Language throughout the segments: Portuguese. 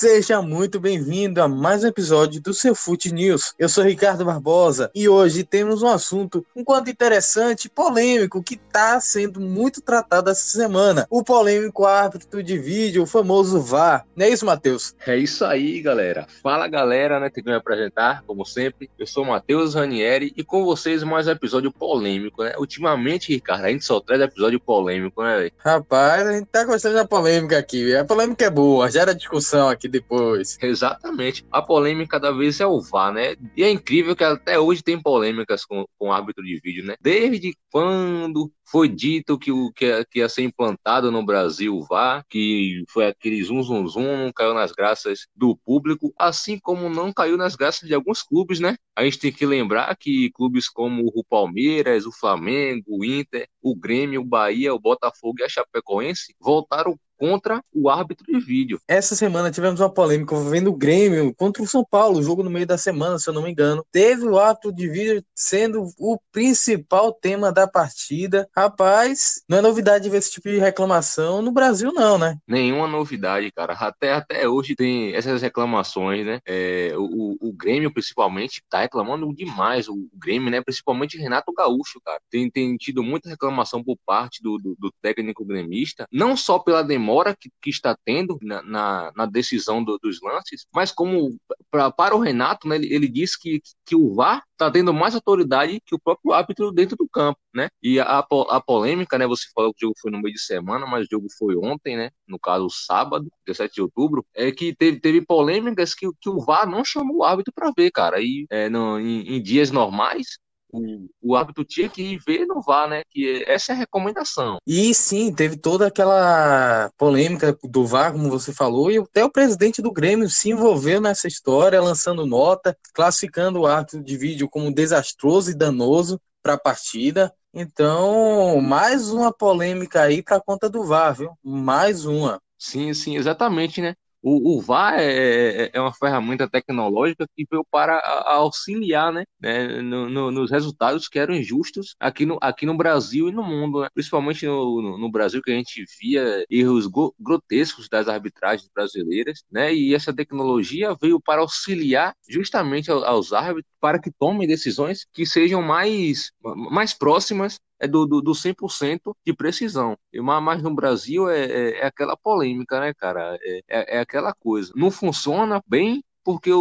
Seja muito bem-vindo a mais um episódio do seu Fute News. Eu sou Ricardo Barbosa e hoje temos um assunto um quanto interessante e polêmico que está sendo muito tratado essa semana. O polêmico árbitro de vídeo, o famoso VAR. Não é isso, Matheus? É isso aí, galera. Fala, galera, né? Tem que me apresentar, como sempre. Eu sou Matheus Ranieri e com vocês mais um episódio polêmico, né? Ultimamente, Ricardo, a gente só traz episódio polêmico, né? Rapaz, a gente tá gostando da polêmica aqui. A polêmica é boa, gera discussão aqui depois. Exatamente. A polêmica da vez é o VAR, né? E é incrível que até hoje tem polêmicas com, com árbitro de vídeo, né? Desde quando foi dito que, o, que, que ia ser implantado no Brasil o VAR, que foi aquele zum zum zum, caiu nas graças do público, assim como não caiu nas graças de alguns clubes, né? A gente tem que lembrar que clubes como o Palmeiras, o Flamengo, o Inter, o Grêmio, o Bahia, o Botafogo e a Chapecoense voltaram contra o árbitro de vídeo. Essa semana tivemos uma polêmica envolvendo o Grêmio contra o São Paulo, jogo no meio da semana, se eu não me engano. Teve o árbitro de vídeo sendo o principal tema da partida. Rapaz, não é novidade ver esse tipo de reclamação no Brasil, não, né? Nenhuma novidade, cara. Até, até hoje tem essas reclamações, né? É, o, o Grêmio, principalmente, tá reclamando demais. O Grêmio, né? Principalmente Renato Gaúcho, cara. Tem, tem tido muita reclamação por parte do, do, do técnico gremista, não só pela demora demora que, que está tendo na, na, na decisão do, dos lances, mas como pra, para o Renato, né, ele, ele disse que, que o VAR está tendo mais autoridade que o próprio árbitro dentro do campo, né? E a, a polêmica, né? Você falou que o jogo foi no meio de semana, mas o jogo foi ontem, né? No caso, sábado, 17 de outubro, é que teve, teve polêmicas que, que o VAR não chamou o árbitro para ver, cara. E é, no, em, em dias normais, o, o árbitro tinha que ver no VAR, né? Que essa é a recomendação. E sim, teve toda aquela polêmica do VAR, como você falou, e até o presidente do Grêmio se envolveu nessa história, lançando nota, classificando o árbitro de vídeo como desastroso e danoso para a partida. Então, mais uma polêmica aí para conta do VAR, viu? Mais uma. Sim, sim, exatamente, né? O, o VAR é, é, é uma ferramenta tecnológica que veio para auxiliar né, né no, no, nos resultados que eram injustos aqui no, aqui no Brasil e no mundo, né? principalmente no, no, no, Brasil, que a gente via erros grotescos das arbitragens brasileiras, né? e essa tecnologia veio para auxiliar justamente aos árbitros para que tomem decisões que sejam mais, mais próximas é do, do, do 100% de precisão. Mas no Brasil é, é, é, aquela polêmica, né, cara? É, é, é aquela coisa. Não funciona bem porque o,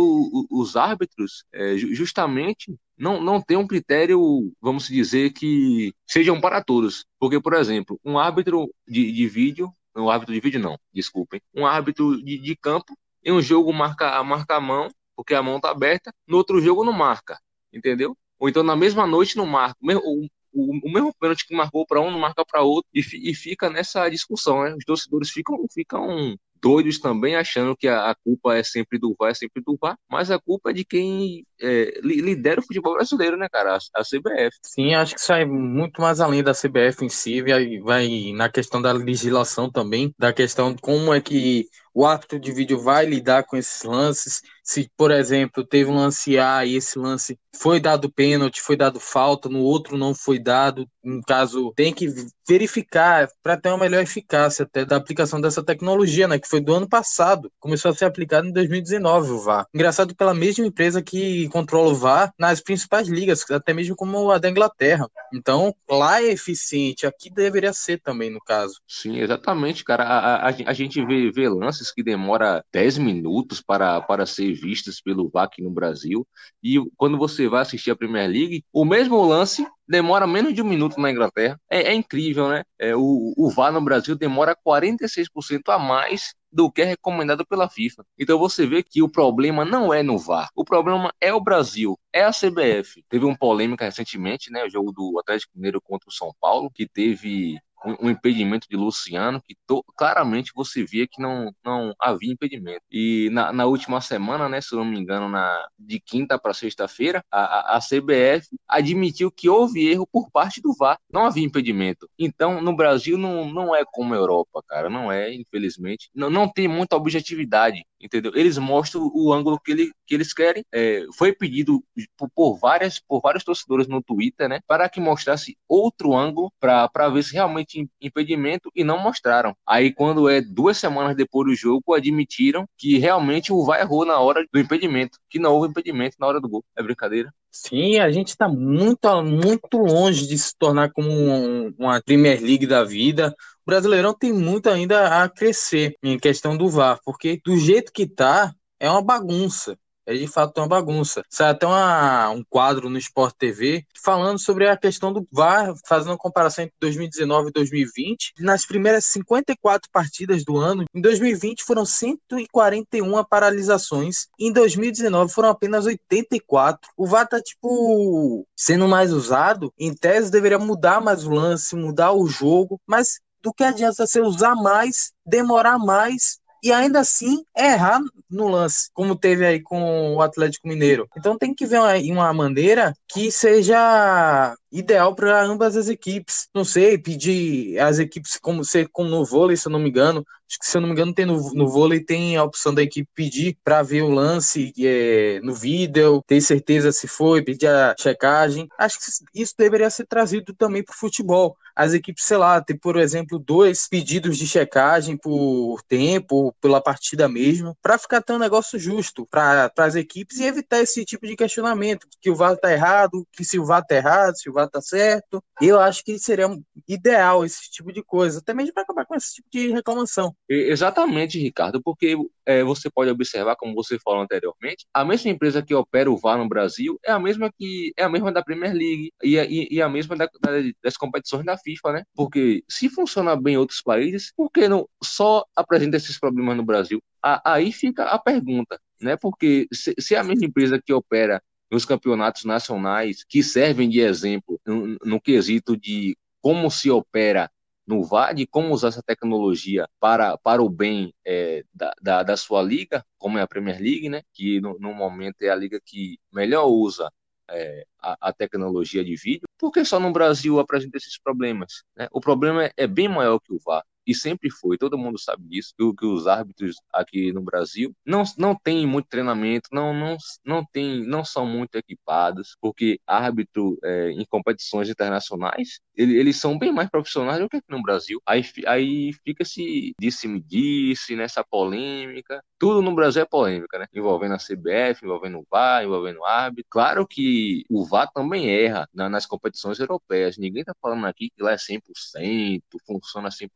o, os árbitros, é, justamente, não, não tem um critério, vamos dizer, que sejam para todos. Porque, por exemplo, um árbitro de, de vídeo, um árbitro de vídeo não, desculpem, um árbitro de, de campo, em um jogo marca, marca a mão, porque a mão está aberta, no outro jogo não marca, entendeu? Ou então na mesma noite não marca o, o mesmo pênalti que marcou para um não marca para outro e, e, fica nessa discussão, né? Os torcedores ficam, ficam doidos também, achando que a, a, culpa é sempre do VAR, é sempre do VAR, mas a culpa é de quem é, lidera o futebol brasileiro, né, cara? A, a, CBF. Sim, acho que sai muito mais além da CBF em si, vai, vai na questão da legislação também, da questão de como é que o árbitro de vídeo vai lidar com esses lances. Se, por exemplo, teve um lance A e esse lance foi dado pênalti, foi dado falta, no outro não foi dado, no caso, tem que verificar para ter uma melhor eficácia até da aplicação dessa tecnologia, né, que foi do ano passado, começou a ser aplicado em 2019 o VAR. Engraçado pela mesma empresa que controla o VAR nas principais ligas, até mesmo como a da Inglaterra. Então, lá é eficiente, aqui deveria ser também, no caso. Sim, exatamente, cara. A, a, a gente vê, vê lances que demora 10 minutos para, para ser vistos pelo aqui no Brasil, e quando você vai assistir a Premier League, o mesmo lance demora menos de um minuto na Inglaterra. É, é incrível, né? É, o, o VAR no Brasil demora 46% a mais do que é recomendado pela FIFA. Então você vê que o problema não é no VAR, o problema é o Brasil, é a CBF. Teve uma polêmica recentemente, né, o jogo do Atlético Mineiro contra o São Paulo, que teve um, impedimento de Luciano que to, claramente você via que não, não havia impedimento. E na, na última semana, né, se eu não me engano, na, de quinta para sexta-feira, a, a, a, CBF admitiu que houve erro por parte do VAR, não havia impedimento. Então, no Brasil não, não é como a Europa, cara, não é, infelizmente. Não, não tem muita objetividade entendeu? Eles mostram o ângulo que, ele, que eles querem. É, foi pedido por, por, várias, por vários torcedores no Twitter, né, para que mostrasse outro ângulo para ver se realmente impedimento e não mostraram. Aí, quando é duas semanas depois do jogo, admitiram que realmente o VAR errou na hora do impedimento, que não houve impedimento na hora do gol. É brincadeira? Sim, a gente está muito, muito longe de se tornar como um, uma Premier League da vida. O Brasileirão tem muito ainda a crescer em questão do VAR, porque do jeito que tá, é uma bagunça é de fato uma bagunça. Sai até uma, um quadro no Sport TV falando sobre a questão do VAR, fazendo uma comparação entre 2019 e 2020. Nas primeiras 54 partidas do ano, em 2020 foram 141 paralisações, em 2019 foram apenas 84. O VAR tá tipo sendo mais usado, em tese deveria mudar mais o lance, mudar o jogo, mas do que adianta você usar mais, demorar mais e ainda assim errar no lance, como teve aí com o Atlético Mineiro. Então tem que ver uma, uma maneira que seja ideal para ambas as equipes. Não sei, pedir as equipes como ser como no vôlei, se eu não me engano. Acho que se eu não me engano tem no, no vôlei tem a opção da equipe pedir para ver o lance é, no vídeo, ter certeza se foi, pedir a checagem. Acho que isso deveria ser trazido também para o futebol. As equipes, sei lá, ter por exemplo dois pedidos de checagem por tempo, pela partida mesmo, para ficar tão um negócio justo para as equipes e evitar esse tipo de questionamento, que o VAR está errado, que se o VAR está errado, se o VAR tá certo. Eu acho que seria ideal esse tipo de coisa, até mesmo para acabar com esse tipo de reclamação. Exatamente, Ricardo, porque é, você pode observar, como você falou anteriormente, a mesma empresa que opera o VAR no Brasil é a mesma que é a mesma da Premier League e, e, e a mesma da, da, das competições da FIFA, né? Porque se funciona bem em outros países, por que não só apresenta esses problemas no Brasil? aí fica a pergunta, né? Porque se, se a mesma empresa que opera nos campeonatos nacionais que servem de exemplo no, no quesito de como se opera no VAR, de como usar essa tecnologia para, para o bem é, da, da, da, sua liga, como é a Premier League, né, que no, no momento é a liga que melhor usa é, a, a, tecnologia de vídeo, porque só no Brasil apresenta esses problemas. Né? O problema é, é bem maior que o VAR e sempre foi, todo mundo sabe disso, que, que os árbitros aqui no Brasil não, não têm muito treinamento, não, não, não, tem, não são muito equipados, porque árbitro é, em competições internacionais, ele, eles são bem mais profissionais do que aqui no Brasil. Aí, aí fica-se disse-me-disse, nessa polêmica, tudo no Brasil é polêmica, né? Envolvendo a CBF, envolvendo o VAR, envolvendo o árbitro. Claro que o VAR também erra na, nas competições europeias. Ninguém tá falando aqui que lá é 100%, funciona 100%,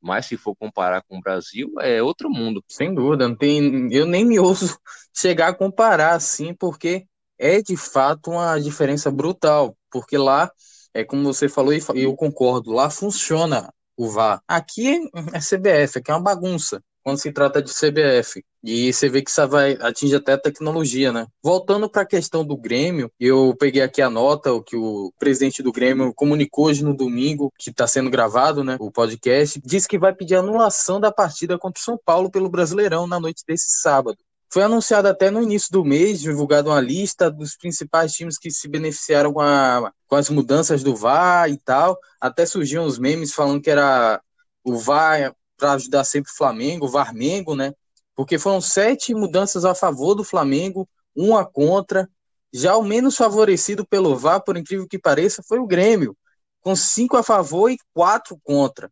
mas se for comparar com o Brasil, é outro mundo. Sem dúvida, não tem, eu nem me ouço chegar a comparar assim, porque é de fato uma diferença brutal, porque lá, é como você falou e eu concordo, lá funciona o VAR. Aqui é CBF, aqui é uma bagunça quando se trata de CBF. E você vê que isso vai atingir até a tecnologia, né? Voltando para a questão do Grêmio, eu peguei aqui a nota o que o presidente do Grêmio comunicou hoje no domingo, que está sendo gravado, né? O podcast, disse que vai pedir anulação da partida contra o São Paulo pelo Brasileirão na noite desse sábado. Foi anunciado até no início do mês, divulgado uma lista dos principais times que se beneficiaram com, a, com as mudanças do VAR e tal. Até surgiam os memes falando que era o VAR para ajudar sempre o Flamengo, o Varmengo, né? Porque foram sete mudanças a favor do Flamengo, uma contra. Já o menos favorecido pelo VAR, por incrível que pareça, foi o Grêmio, com cinco a favor e quatro contra.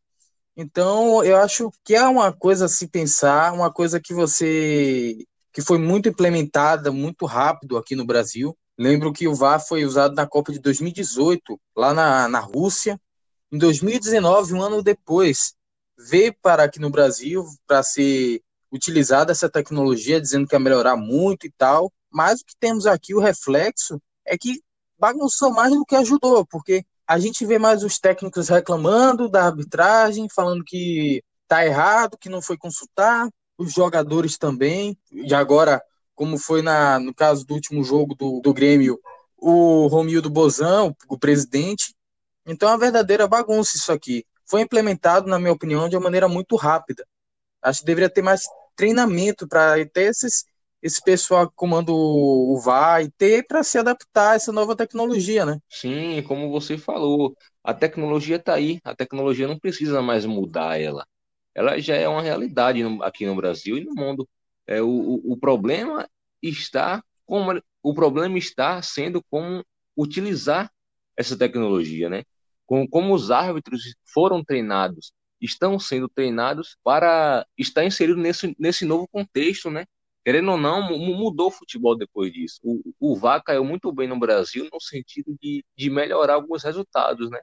Então, eu acho que é uma coisa a se pensar, uma coisa que você que foi muito implementada muito rápido aqui no Brasil. Lembro que o VAR foi usado na Copa de 2018, lá na, na Rússia. Em 2019, um ano depois, veio para aqui no Brasil para ser utilizada essa tecnologia, dizendo que ia melhorar muito e tal, mas o que temos aqui, o reflexo, é que bagunçou mais do que ajudou, porque a gente vê mais os técnicos reclamando da arbitragem, falando que tá errado, que não foi consultar, os jogadores também, e agora, como foi na, no caso do último jogo do, do Grêmio, o Romildo Bozão, o presidente. Então é uma verdadeira bagunça isso aqui foi implementado, na minha opinião, de uma maneira muito rápida. Acho que deveria ter mais treinamento para ter esses, esse pessoal que comanda o VAR e ter para se adaptar a essa nova tecnologia, né? Sim, como você falou, a tecnologia está aí, a tecnologia não precisa mais mudar ela. ela já é uma realidade aqui no Brasil e no mundo. É, o, o problema está como o problema está sendo como utilizar essa tecnologia, né? Com, como os árbitros foram treinados, estão sendo treinados para estar inseridos nesse, nesse novo contexto, né? Querendo ou não, mudou o futebol depois disso. O, o VAR caiu muito bem no Brasil no sentido de, de melhorar alguns resultados, né?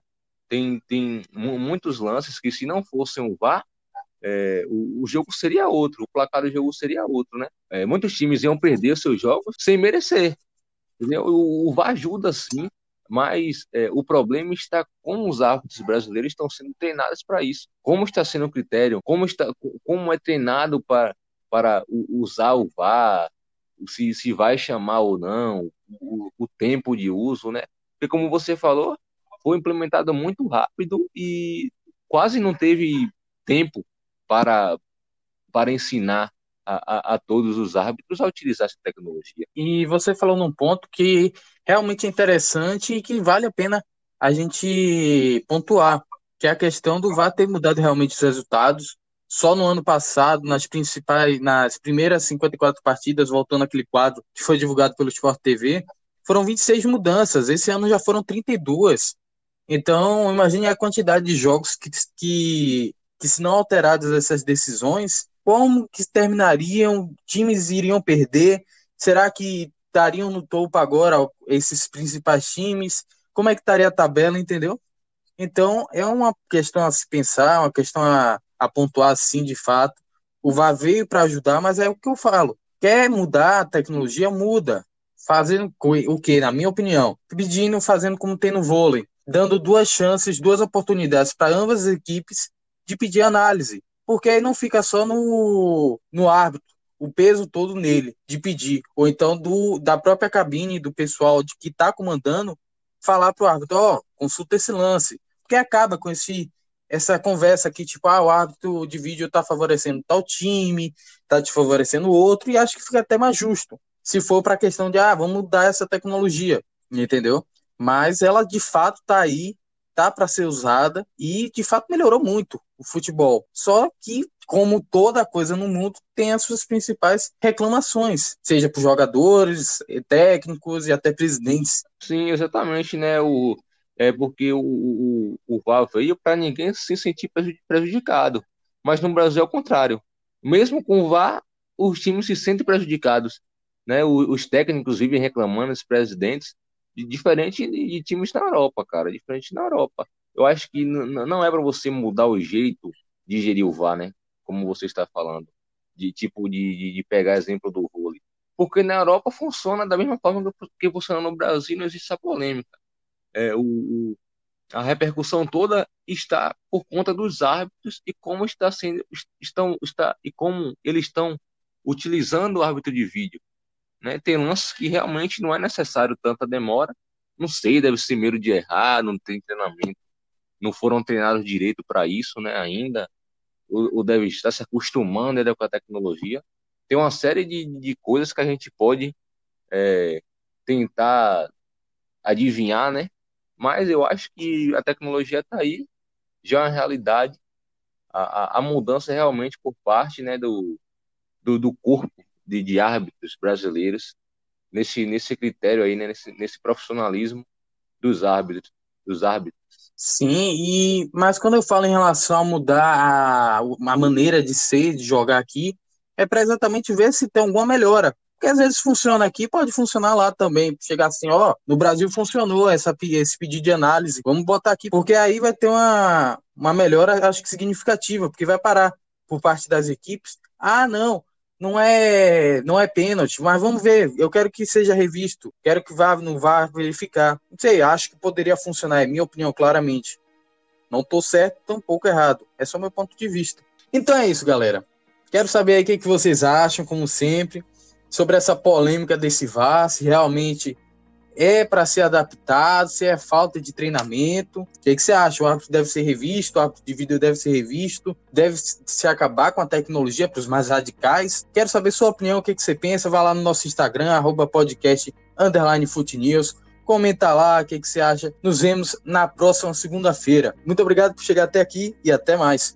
Tem, tem muitos lances que, se não fossem o VAR, é, o, o, jogo seria outro, o placar do jogo seria outro, né? É, muitos times iam perder seus jogos sem merecer. Entendeu? O, o VAR ajuda sim, mas é, o problema está como os árbitros brasileiros estão sendo treinados para isso. Como está sendo o critério? Como, está, como é treinado para, para usar o VAR? Se, se vai chamar ou não? O, o tempo de uso, né? Porque como você falou, foi implementado muito rápido e quase não teve tempo para, para ensinar a, a, a, todos os árbitros a utilizar essa tecnologia. E você falou num ponto que realmente é interessante e que vale a pena a gente pontuar, que é a questão do VAR ter mudado realmente os resultados. Só no ano passado, nas principais, nas primeiras 54 partidas, voltando aquele quadro que foi divulgado pelo Sport TV, foram 26 mudanças. Esse ano já foram 32. Então, imagine a quantidade de jogos que, que que se não alteradas essas decisões, como que terminariam, times iriam perder, será que estariam no topo agora esses principais times, como é que estaria a tabela, entendeu? Então, é uma questão a se pensar, uma questão a, a pontuar sim, de fato. O VAR veio para ajudar, mas é o que eu falo. Quer mudar a tecnologia, muda. Fazendo o que, na minha opinião? Pedindo, fazendo como tem no vôlei. Dando duas chances, duas oportunidades para ambas as equipes de pedir análise, porque aí não fica só no, no árbitro, o peso todo nele, de pedir, ou então do, da própria cabine, do pessoal de que está comandando, falar para o árbitro, ó, oh, consulta esse lance, porque acaba com esse essa conversa aqui, tipo, ah, o árbitro de vídeo está favorecendo tal time, está desfavorecendo o outro, e acho que fica até mais justo, se for para a questão de, ah, vamos mudar essa tecnologia, entendeu? Mas ela de fato está aí tá para ser usada e de fato melhorou muito o futebol. Só que como toda coisa no mundo, tem as suas principais reclamações, seja por jogadores, técnicos e até presidentes. Sim, exatamente, né? O, é porque o, o, o VAR veio para ninguém se sentir prejudicado. Mas no Brasil é o contrário. Mesmo com o VAR, os times se sentem prejudicados. Né? Os técnicos vivem reclamando, os presidentes, diferente de, times na Europa, cara, diferente na Europa. Eu acho que não é para você mudar o jeito de gerir o VAR, né? Como você está falando, de tipo de, de pegar exemplo do vôlei. Porque na Europa funciona da mesma forma que funciona no Brasil, não existe essa polêmica. É, o, a repercussão toda está por conta dos árbitros e como está sendo estão está e como eles estão utilizando o árbitro de vídeo. Né? Tem lances que realmente não é necessário tanta demora. Não sei, deve ser medo de errar, não tem treinamento, não foram treinados direito para isso, né? Ainda o, o deve se acostumando ainda com a tecnologia. Tem uma série de, de coisas que a gente pode é, tentar adivinhar, né? Mas eu acho que a tecnologia está aí, já é uma realidade. A, a, a, mudança realmente por parte né, do, do, do corpo de, de árbitros brasileiros nesse, nesse critério aí, né, nesse, nesse profissionalismo dos árbitros, dos árbitros. Sim, e mas quando eu falo em relação a mudar a, a maneira de ser, de jogar aqui, é para exatamente ver se tem alguma melhora. Porque às vezes funciona aqui, pode funcionar lá também. Chegar assim, ó, no Brasil funcionou essa, esse pedido de análise, vamos botar aqui, porque aí vai ter uma, uma melhora, acho que significativa, porque vai parar por parte das equipes. Ah, não, não é não é pênalti, mas vamos ver. Eu quero que seja revisto, quero que vá não vá verificar. Não sei, acho que poderia funcionar, é minha opinião claramente. Não estou certo, tampouco errado. É só meu ponto de vista. Então é isso, galera. Quero saber aí o que, que vocês acham, como sempre, sobre essa polêmica desse VAR, se realmente é para ser adaptado, se é falta de treinamento. O que, que, você acha? O árbitro deve ser revisto, o árbitro de vídeo deve ser revisto, deve se acabar com a tecnologia para os mais radicais. Quero saber sua opinião, o que, que você pensa. Vá lá no nosso Instagram, arroba podcast, underline. Comenta lá o que, que você acha. Nos vemos na próxima segunda-feira. Muito obrigado por chegar até aqui e até mais.